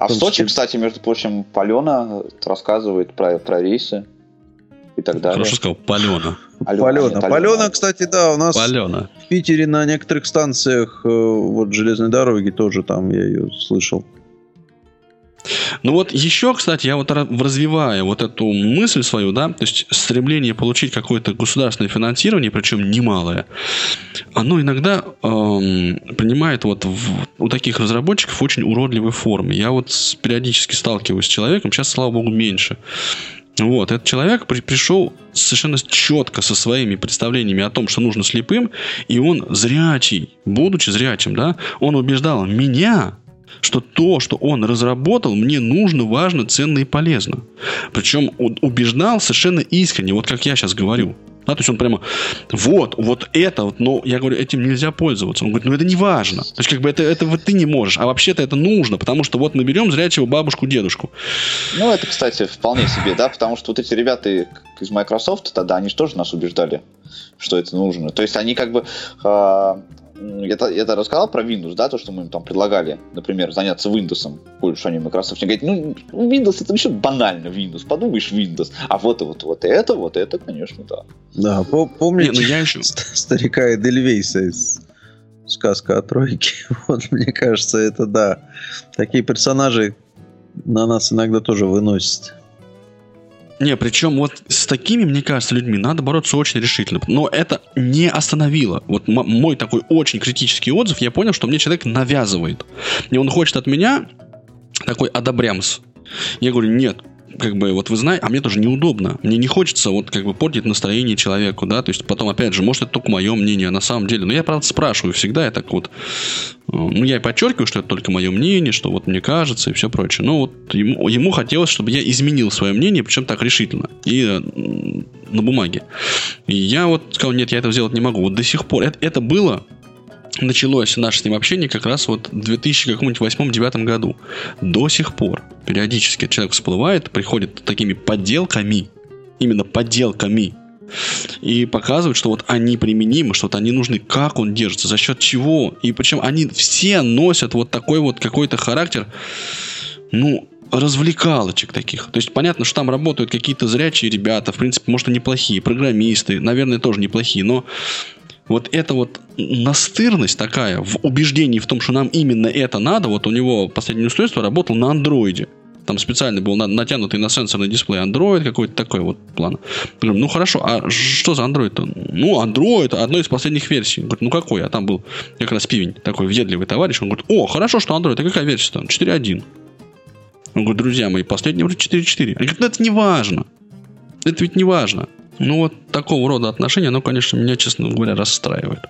а в Сочи, кстати, между прочим, Палена рассказывает про, про рейсы и так далее. Хорошо сказал, Палена. Палена. Палена, кстати, да, у нас Палена. в Питере на некоторых станциях э, вот железной дороги тоже там я ее слышал. Ну вот еще, кстати, я вот развиваю вот эту мысль свою, да, то есть стремление получить какое-то государственное финансирование, причем немалое, оно иногда эм, принимает вот в, у таких разработчиков очень уродливой формы. Я вот периодически сталкиваюсь с человеком, сейчас, слава богу, меньше. Вот, этот человек при, пришел совершенно четко со своими представлениями о том, что нужно слепым, и он зрячий, будучи зрячим, да, он убеждал меня, что то, что он разработал, мне нужно, важно, ценно и полезно. Причем убеждал совершенно искренне, вот как я сейчас говорю. Да, то есть он прямо, вот, вот это, вот, но я говорю, этим нельзя пользоваться. Он говорит, ну это не важно. То есть как бы это, это вот ты не можешь, а вообще-то это нужно, потому что вот мы берем зрячего бабушку, дедушку. Ну это, кстати, вполне себе, да, потому что вот эти ребята из Microsoft тогда, они же тоже нас убеждали, что это нужно. То есть они как бы а, я, я рассказал про Windows, да, то, что мы им там предлагали, например, заняться Windows, больше они Microsoft. Они говорят, ну, Windows это еще банально Windows, подумаешь Windows. А вот, вот, вот это, вот это, конечно, да. Да, помните Не, ну, я еще... старика Эдельвейса из сказка о тройке. Вот, мне кажется, это да. Такие персонажи на нас иногда тоже выносят. Не, причем вот с такими, мне кажется, людьми надо бороться очень решительно. Но это не остановило. Вот мой такой очень критический отзыв, я понял, что мне человек навязывает. И он хочет от меня такой одобрямс. Я говорю, нет, как бы, вот вы знаете, а мне тоже неудобно. Мне не хочется вот как бы портить настроение человеку, да, то есть потом, опять же, может, это только мое мнение, а на самом деле, но я, правда, спрашиваю всегда, я так вот, э, ну, я и подчеркиваю, что это только мое мнение, что вот мне кажется и все прочее. Но вот ему, ему хотелось, чтобы я изменил свое мнение, причем так решительно и э, на бумаге. И я вот сказал, нет, я этого сделать не могу. Вот до сих пор это, это было началось наше с ним общение как раз вот в 2008-2009 году. До сих пор периодически человек всплывает, приходит такими подделками, именно подделками, и показывают, что вот они применимы, что вот они нужны, как он держится, за счет чего. И причем они все носят вот такой вот какой-то характер, ну, развлекалочек таких. То есть понятно, что там работают какие-то зрячие ребята, в принципе, может, и неплохие, программисты, наверное, тоже неплохие, но вот эта вот настырность такая в убеждении в том, что нам именно это надо, вот у него последнее устройство работало на андроиде. Там специально был натянутый на сенсорный дисплей Android какой-то такой вот план. Говорю, ну хорошо, а что за Android-то? Ну, Android, одной из последних версий. Говорит, ну какой? А там был как раз пивень, такой въедливый товарищ. Он говорит, о, хорошо, что Android, а какая версия там? 4.1. Он говорит, друзья мои, последняя вроде 4.4. Они говорят, ну это не важно. Это ведь не важно. Ну, вот такого рода отношения, оно, конечно, меня, честно говоря, расстраивает.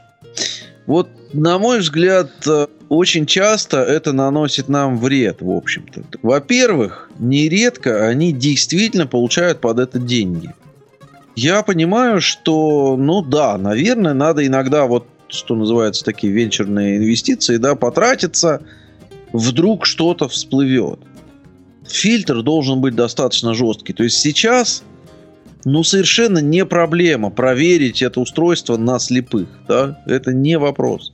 Вот, на мой взгляд, э, очень часто это наносит нам вред, в общем-то. Во-первых, нередко они действительно получают под это деньги. Я понимаю, что, ну да, наверное, надо иногда вот, что называется, такие венчурные инвестиции, да, потратиться, вдруг что-то всплывет. Фильтр должен быть достаточно жесткий. То есть сейчас ну, совершенно не проблема проверить это устройство на слепых. Да? Это не вопрос.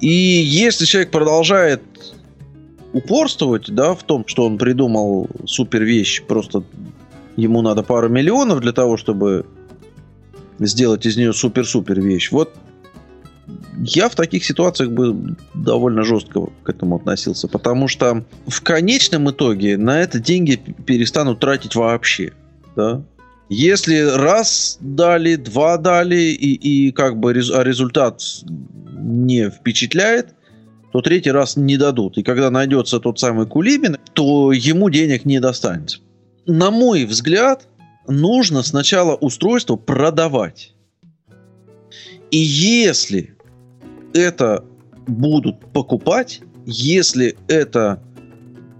И если человек продолжает упорствовать да, в том, что он придумал супер вещь, просто ему надо пару миллионов для того, чтобы сделать из нее супер-супер вещь. Вот я в таких ситуациях бы довольно жестко к этому относился, потому что в конечном итоге на это деньги перестанут тратить вообще. Да? Если раз дали, два дали, и, и как бы рез, а результат не впечатляет, то третий раз не дадут. И когда найдется тот самый Кулибин, то ему денег не достанется. На мой взгляд, нужно сначала устройство продавать. И если это будут покупать, если это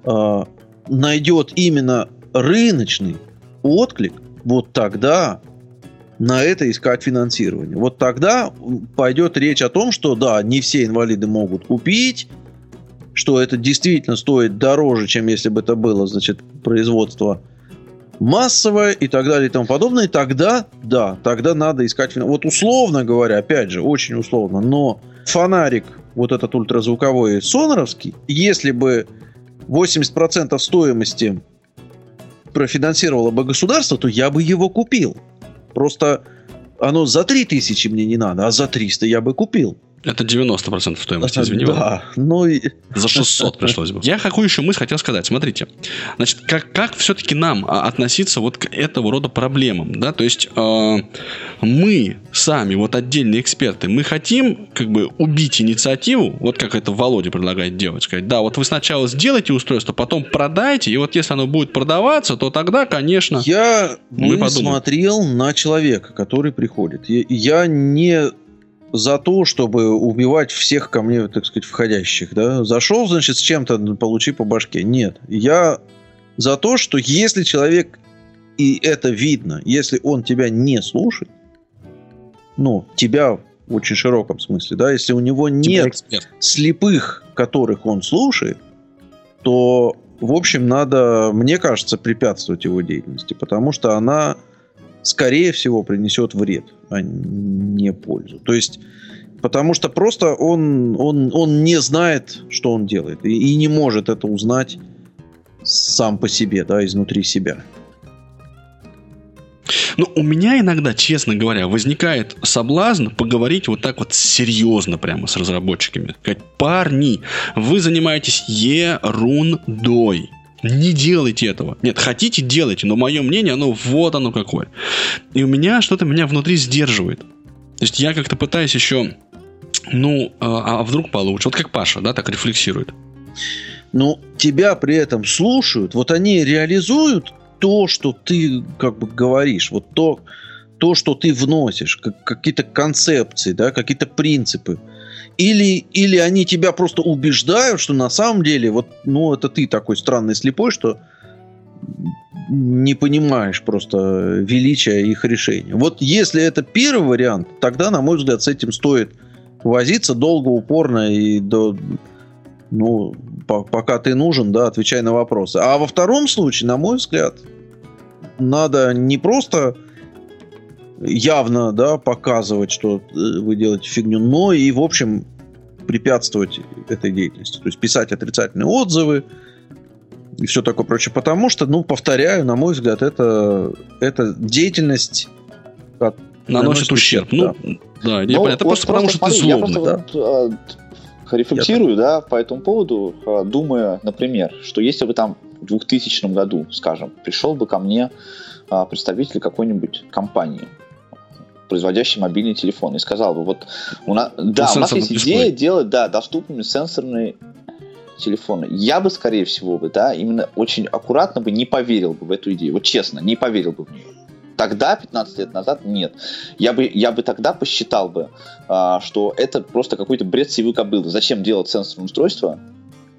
э, найдет именно рыночный отклик, вот тогда на это искать финансирование. Вот тогда пойдет речь о том, что да, не все инвалиды могут купить, что это действительно стоит дороже, чем если бы это было, значит, производство массовое и так далее и тому подобное. Тогда, да, тогда надо искать финансирование. Вот условно говоря, опять же, очень условно, но фонарик, вот этот ультразвуковой соноровский, если бы 80% стоимости профинансировало бы государство, то я бы его купил. Просто оно за 3000 мне не надо, а за 300 я бы купил. Это 90% стоимости, извини. Да, ну и... За 600 пришлось бы. Я какую еще мысль хотел сказать. Смотрите, значит, как, как все-таки нам а, относиться вот к этого рода проблемам, да? То есть э, мы сами, вот отдельные эксперты, мы хотим как бы убить инициативу, вот как это Володя предлагает делать, сказать, да, вот вы сначала сделайте устройство, потом продайте, и вот если оно будет продаваться, то тогда, конечно, Я мы бы подумаем. смотрел на человека, который приходит. Я, я не за то, чтобы убивать всех ко мне, так сказать, входящих. Да? Зашел, значит, с чем-то получи по башке. Нет. Я за то, что если человек, и это видно, если он тебя не слушает, ну, тебя в очень широком смысле, да, если у него типа нет эксперт. слепых, которых он слушает, то, в общем, надо, мне кажется, препятствовать его деятельности, потому что она, скорее всего, принесет вред, а не пользу. То есть, потому что просто он, он, он не знает, что он делает, и, и не может это узнать сам по себе, да, изнутри себя. Ну, у меня иногда, честно говоря, возникает соблазн поговорить вот так вот серьезно прямо с разработчиками. Сказать, парни, вы занимаетесь ерундой. Не делайте этого. Нет, хотите, делайте, но мое мнение, оно вот оно какое. И у меня что-то меня внутри сдерживает. То есть я как-то пытаюсь еще, ну, а, а вдруг получше. Вот как Паша, да, так рефлексирует. Но тебя при этом слушают, вот они реализуют то, что ты как бы говоришь, вот то, то что ты вносишь, как, какие-то концепции, да, какие-то принципы. Или, или они тебя просто убеждают, что на самом деле, вот, ну, это ты такой странный слепой, что не понимаешь просто величия их решения. Вот если это первый вариант, тогда, на мой взгляд, с этим стоит возиться долго, упорно и до, ну, по- пока ты нужен, да, отвечай на вопросы. А во втором случае, на мой взгляд, надо не просто явно, да, показывать, что э, вы делаете фигню, но и, в общем, препятствовать этой деятельности. То есть писать отрицательные отзывы и все такое прочее. Потому что, ну, повторяю, на мой взгляд, это, это деятельность от- Наносит Наносит ущерб. ущерб, Ну, да, я Ну, понятно. Это вот просто потому, что ты смотри, я злобный. просто вот, э, рефлексирую, да, по этому поводу, э, думая, например, что если бы там в 2000 году, скажем, пришел бы ко мне э, представитель какой-нибудь компании, производящей мобильный телефон, и сказал бы, вот у нас, да, у нас есть дисплей. идея делать, да, доступными сенсорные телефоны. Я бы, скорее всего, бы, да, именно очень аккуратно бы не поверил бы в эту идею. Вот честно, не поверил бы в нее. Тогда, 15 лет назад, нет. Я бы, я бы тогда посчитал бы, а, что это просто какой-то бред сивы кобылы. Зачем делать сенсорное устройство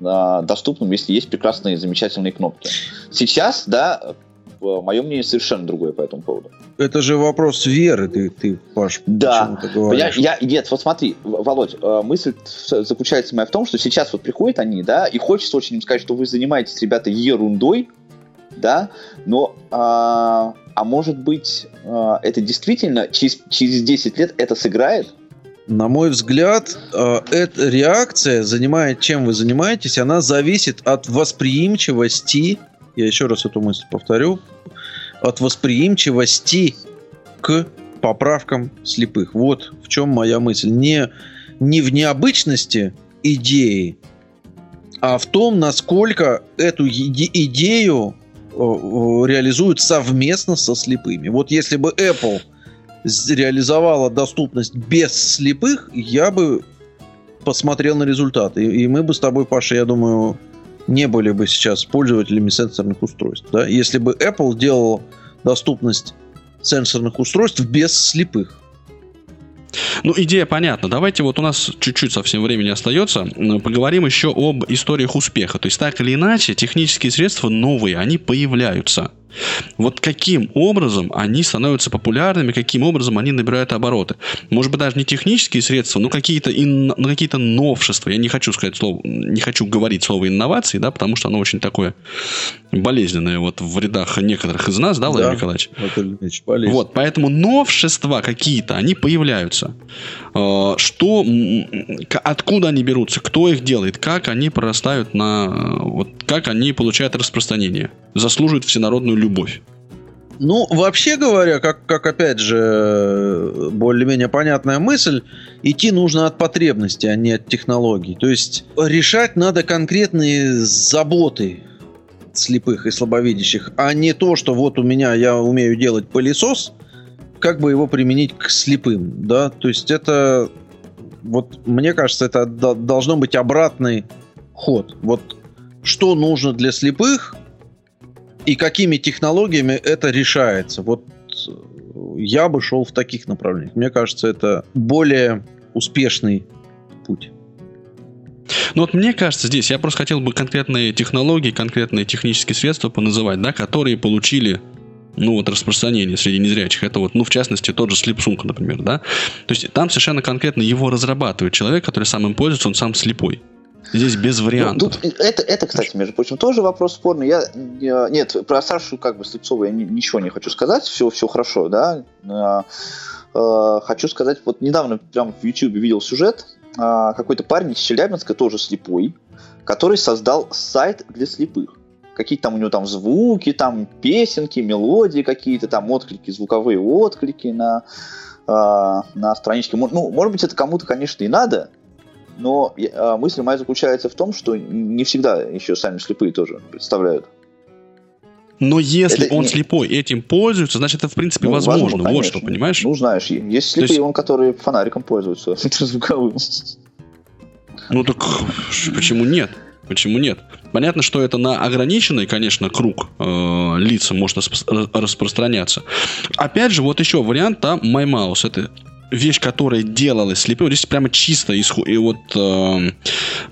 а, доступным, если есть прекрасные, замечательные кнопки? Сейчас, да, мое мнение совершенно другое по этому поводу. Это же вопрос веры, ты, ты Паш, Да. почему-то говоришь. Я, я- нет, вот смотри, Володь, э, мысль заключается моя в том, что сейчас вот приходят они, да, и хочется очень им сказать, что вы занимаетесь, ребята, ерундой, да, но, а, а может быть, а, это действительно через, через 10 лет это сыграет? На мой взгляд, э, эта реакция, занимает, чем вы занимаетесь, она зависит от восприимчивости, я еще раз эту мысль повторю, от восприимчивости к поправкам слепых. Вот в чем моя мысль. Не, не в необычности идеи, а в том, насколько эту иде- идею э, реализуют совместно со слепыми. Вот если бы Apple реализовала доступность без слепых, я бы посмотрел на результаты. И, и мы бы с тобой, Паша, я думаю, не были бы сейчас пользователями сенсорных устройств. Да? Если бы Apple делал доступность сенсорных устройств без слепых. Ну, идея понятна. Давайте вот у нас чуть-чуть совсем времени остается. Поговорим еще об историях успеха. То есть, так или иначе, технические средства новые, они появляются. Вот каким образом они становятся популярными, каким образом они набирают обороты. Может быть, даже не технические средства, но какие-то, ин- ну, какие-то новшества. Я не хочу сказать слово, не хочу говорить слово инновации, да, потому что оно очень такое болезненное вот в рядах некоторых из нас, да, Владимир Да. Николаевич? Болезнь. Вот, поэтому новшества какие-то, они появляются. Э, Что, откуда они берутся, кто их делает, как они прорастают на... Вот как они получают распространение, заслуживают всенародную любовь. Ну, вообще говоря, как, как опять же, более-менее понятная мысль, идти нужно от потребности, а не от технологий. То есть решать надо конкретные заботы слепых и слабовидящих, а не то, что вот у меня я умею делать пылесос, как бы его применить к слепым, да? То есть это вот мне кажется, это должно быть обратный ход. Вот что нужно для слепых и какими технологиями это решается. Вот э, я бы шел в таких направлениях. Мне кажется, это более успешный путь. Ну вот мне кажется, здесь я просто хотел бы конкретные технологии, конкретные технические средства поназывать, да, которые получили ну, вот распространение среди незрячих. Это вот, ну, в частности, тот же слепсунг, например, да. То есть там совершенно конкретно его разрабатывает человек, который сам им пользуется, он сам слепой. Здесь без ну, вариантов. Ну, тут, это, это, кстати, между прочим, тоже вопрос спорный. Я, я нет, про Сашу как бы Слепцову я ни, ничего не хочу сказать. Все, все хорошо, да. А, а, хочу сказать, вот недавно прям в YouTube видел сюжет. А, какой-то парень из Челябинска, тоже слепой, который создал сайт для слепых какие-то там у него там звуки, там песенки, мелодии какие-то, там отклики, звуковые отклики на, э, на страничке. Ну, может быть, это кому-то, конечно, и надо, но э, мысль моя заключается в том, что не всегда еще сами слепые тоже представляют. Но если это он не... слепой этим пользуется, значит, это в принципе ну, возможно. возможно вот что, понимаешь? Ну, знаешь, есть слепые, есть... он, которые фонариком пользуются, звуковым. Ну так почему нет? Почему нет? Понятно, что это на ограниченный, конечно, круг э, лиц может распространяться. Опять же, вот еще вариант, там MyMouse. Это вещь, которая делалась слепым, здесь прямо чисто исход, и вот э,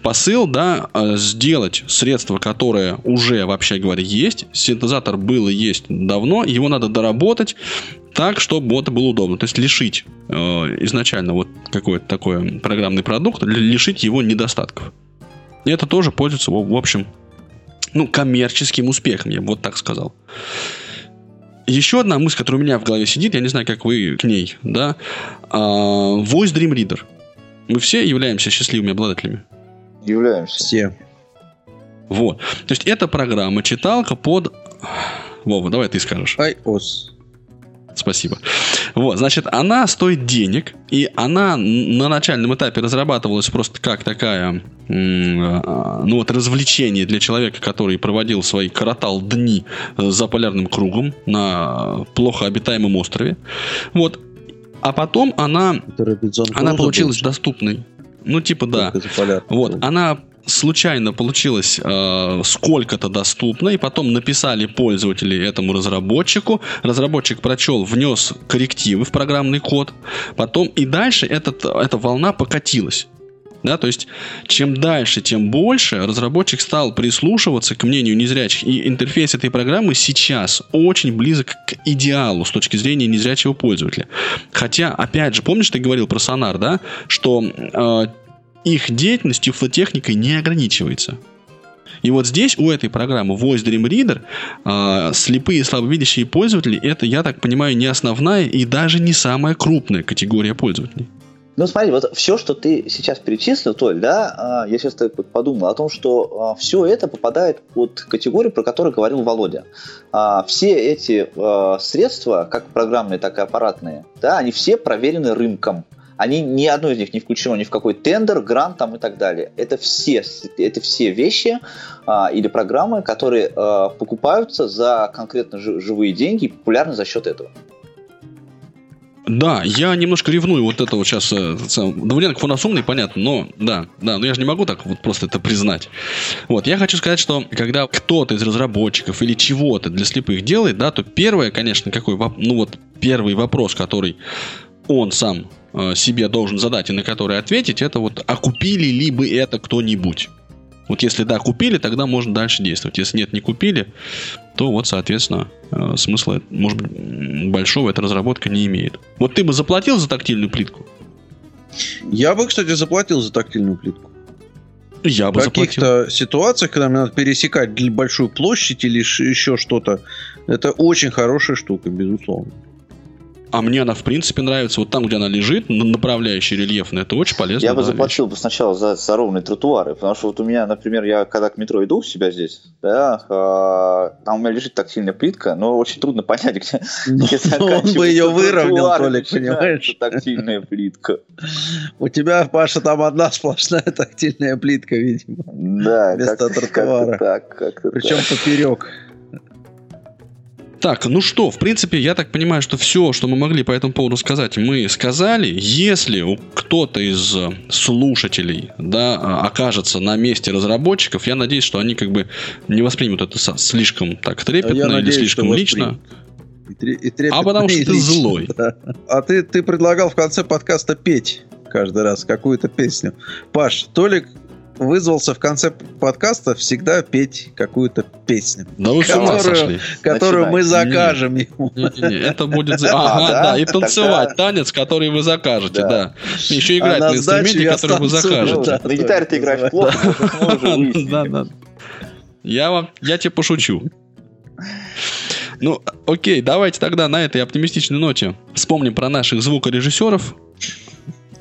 посыл, да, э, сделать средство, которое уже, вообще говоря, есть. Синтезатор был и есть давно, его надо доработать так, чтобы это было удобно. То есть лишить э, изначально вот какой-то такой программный продукт, лишить его недостатков. И это тоже пользуется, в общем, ну, коммерческим успехом, я бы вот так сказал. Еще одна мысль, которая у меня в голове сидит, я не знаю, как вы к ней, да, а, Voice Dream Reader. Мы все являемся счастливыми обладателями? Являемся. Все. Вот. То есть это программа читалка под... Вова, давай ты скажешь. iOS. Спасибо. Вот, значит, она стоит денег, и она на начальном этапе разрабатывалась просто как такая, а, ну вот, развлечение для человека, который проводил свои, коротал дни э, за полярным кругом на плохо обитаемом острове. Вот. А потом она, она получилась доступной. Ну, типа, да. Вот, она случайно получилось э, сколько-то доступно, и потом написали пользователи этому разработчику. Разработчик прочел, внес коррективы в программный код, потом и дальше этот, эта волна покатилась. Да, то есть, чем дальше, тем больше разработчик стал прислушиваться к мнению незрячих. И интерфейс этой программы сейчас очень близок к идеалу с точки зрения незрячего пользователя. Хотя, опять же, помнишь, ты говорил про сонар, да, что э, их деятельность тифлотехникой не ограничивается. И вот здесь у этой программы Voice Dream Reader э, слепые и слабовидящие пользователи это, я так понимаю, не основная и даже не самая крупная категория пользователей. Ну, смотри, вот все, что ты сейчас перечислил, Толь, да, а, я сейчас так подумал о том, что а, все это попадает под категорию, про которую говорил Володя. Все эти средства, как программные, так и аппаратные, да, они все проверены рынком они ни одно из них не включено ни в какой тендер, грант там и так далее. Это все, это все вещи а, или программы, которые а, покупаются за конкретно живые деньги и популярны за счет этого. Да, я немножко ревную вот это вот сейчас. Э, Давыденко фонас умный, понятно, но да, да, но я же не могу так вот просто это признать. Вот, я хочу сказать, что когда кто-то из разработчиков или чего-то для слепых делает, да, то первое, конечно, какой, ну вот первый вопрос, который он сам Э, себе должен задать и на который ответить, это вот, а купили ли бы это кто-нибудь? Вот если да, купили, тогда можно дальше действовать. Если нет, не купили, то вот, соответственно, э, смысла, может быть, большого эта разработка не имеет. Вот ты бы заплатил за тактильную плитку? Я бы, кстати, заплатил за тактильную плитку. Я бы В каких-то ситуациях, когда мне надо пересекать большую площадь или еще что-то, это очень хорошая штука, безусловно. А мне она, в принципе, нравится. Вот там, где она лежит, направляющая рельефная, это очень полезно. Я бы да, заплатил бы сначала за, за ровные тротуары, потому что вот у меня, например, я когда к метро иду у себя здесь, да, а, там у меня лежит тактильная плитка, но очень трудно понять, где, Ну, где он бы ее выровнял, Толик, понимаешь? Тактильная плитка. У тебя, Паша, там одна сплошная тактильная плитка, видимо. Да, Вместо как- тротуара. Как-то так, как-то Причем так. поперек. Так, ну что, в принципе, я так понимаю, что все, что мы могли по этому поводу сказать, мы сказали. Если кто-то из э, слушателей, да, а, окажется на месте разработчиков, я надеюсь, что они как бы не воспримут это слишком так трепетно Я или надеюсь, слишком лично. И трепетно, А потому что ты лично, злой. да. А ты, ты предлагал в конце подкаста петь каждый раз какую-то песню. Паш, Толик вызвался в конце подкаста всегда петь какую-то песню, Да вы с ума Которую- сошли. которую мы закажем ему. Не-не-не, это будет... А, Ага, да? да, и танцевать Тогда- танец, который вы закажете, Да. да. Еще А играть на на сдачу инструменте, который вы закажете. да. На гитаре ты играешь плохо, выяснили. Да, да. Я вам, я тебе пошучу. Ну, окей, давайте тогда на этой оптимистичной ноте вспомним про наших звукорежиссеров.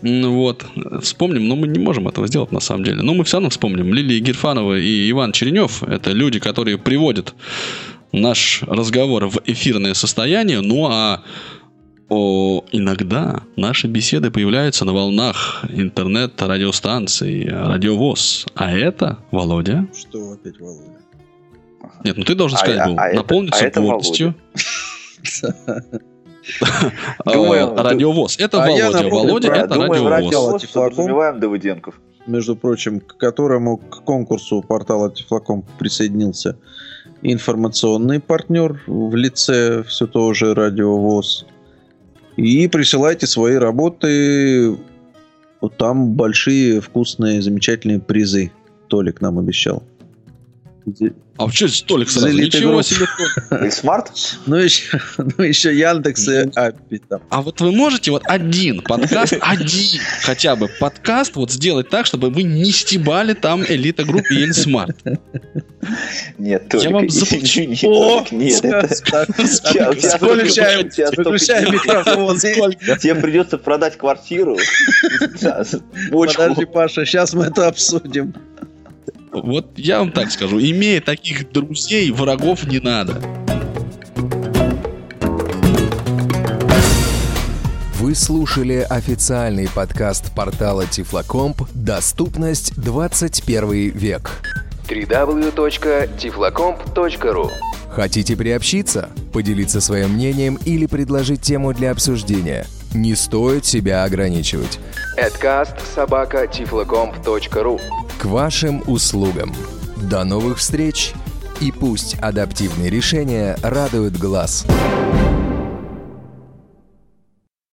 Ну Вот, вспомним, но мы не можем этого сделать на самом деле. Но мы все равно вспомним. Лилия Герфанова и Иван Черенев – это люди, которые приводят наш разговор в эфирное состояние. Ну а о, иногда наши беседы появляются на волнах интернет-радиостанций, радиовоз. А это, Володя, Что опять, Володя? нет, ну ты должен А- сказать а- был, а наполниться а это. А, Радиовоз. Это а Володя. напомню Володя про- это радиовоз. подразумеваем Давыденков. между прочим, к которому к конкурсу портала Тифлоком присоединился информационный партнер в лице все того же Радиовоз. И присылайте свои работы. Вот там большие, вкусные, замечательные призы. Толик нам обещал. А что столик сразу? Ничего гроб. себе. И смарт? Ну еще, ну еще Яндекс и Аппи там. А вот вы можете вот один подкаст, один хотя бы подкаст вот сделать так, чтобы вы не стебали там элита группы Ель Смарт. Нет, Я Толик, вам извини, заплачу. Нет. Выключаем, выключаем микрофон. Тебе придется продать квартиру. Подожди, Паша, сейчас мы это обсудим. Вот я вам так скажу, имея таких друзей, врагов не надо. Вы слушали официальный подкаст портала Тифлокомп «Доступность 21 век». www.tiflocomp.ru Хотите приобщиться, поделиться своим мнением или предложить тему для обсуждения? Не стоит себя ограничивать. Adcast К вашим услугам. До новых встреч! И пусть адаптивные решения радуют глаз.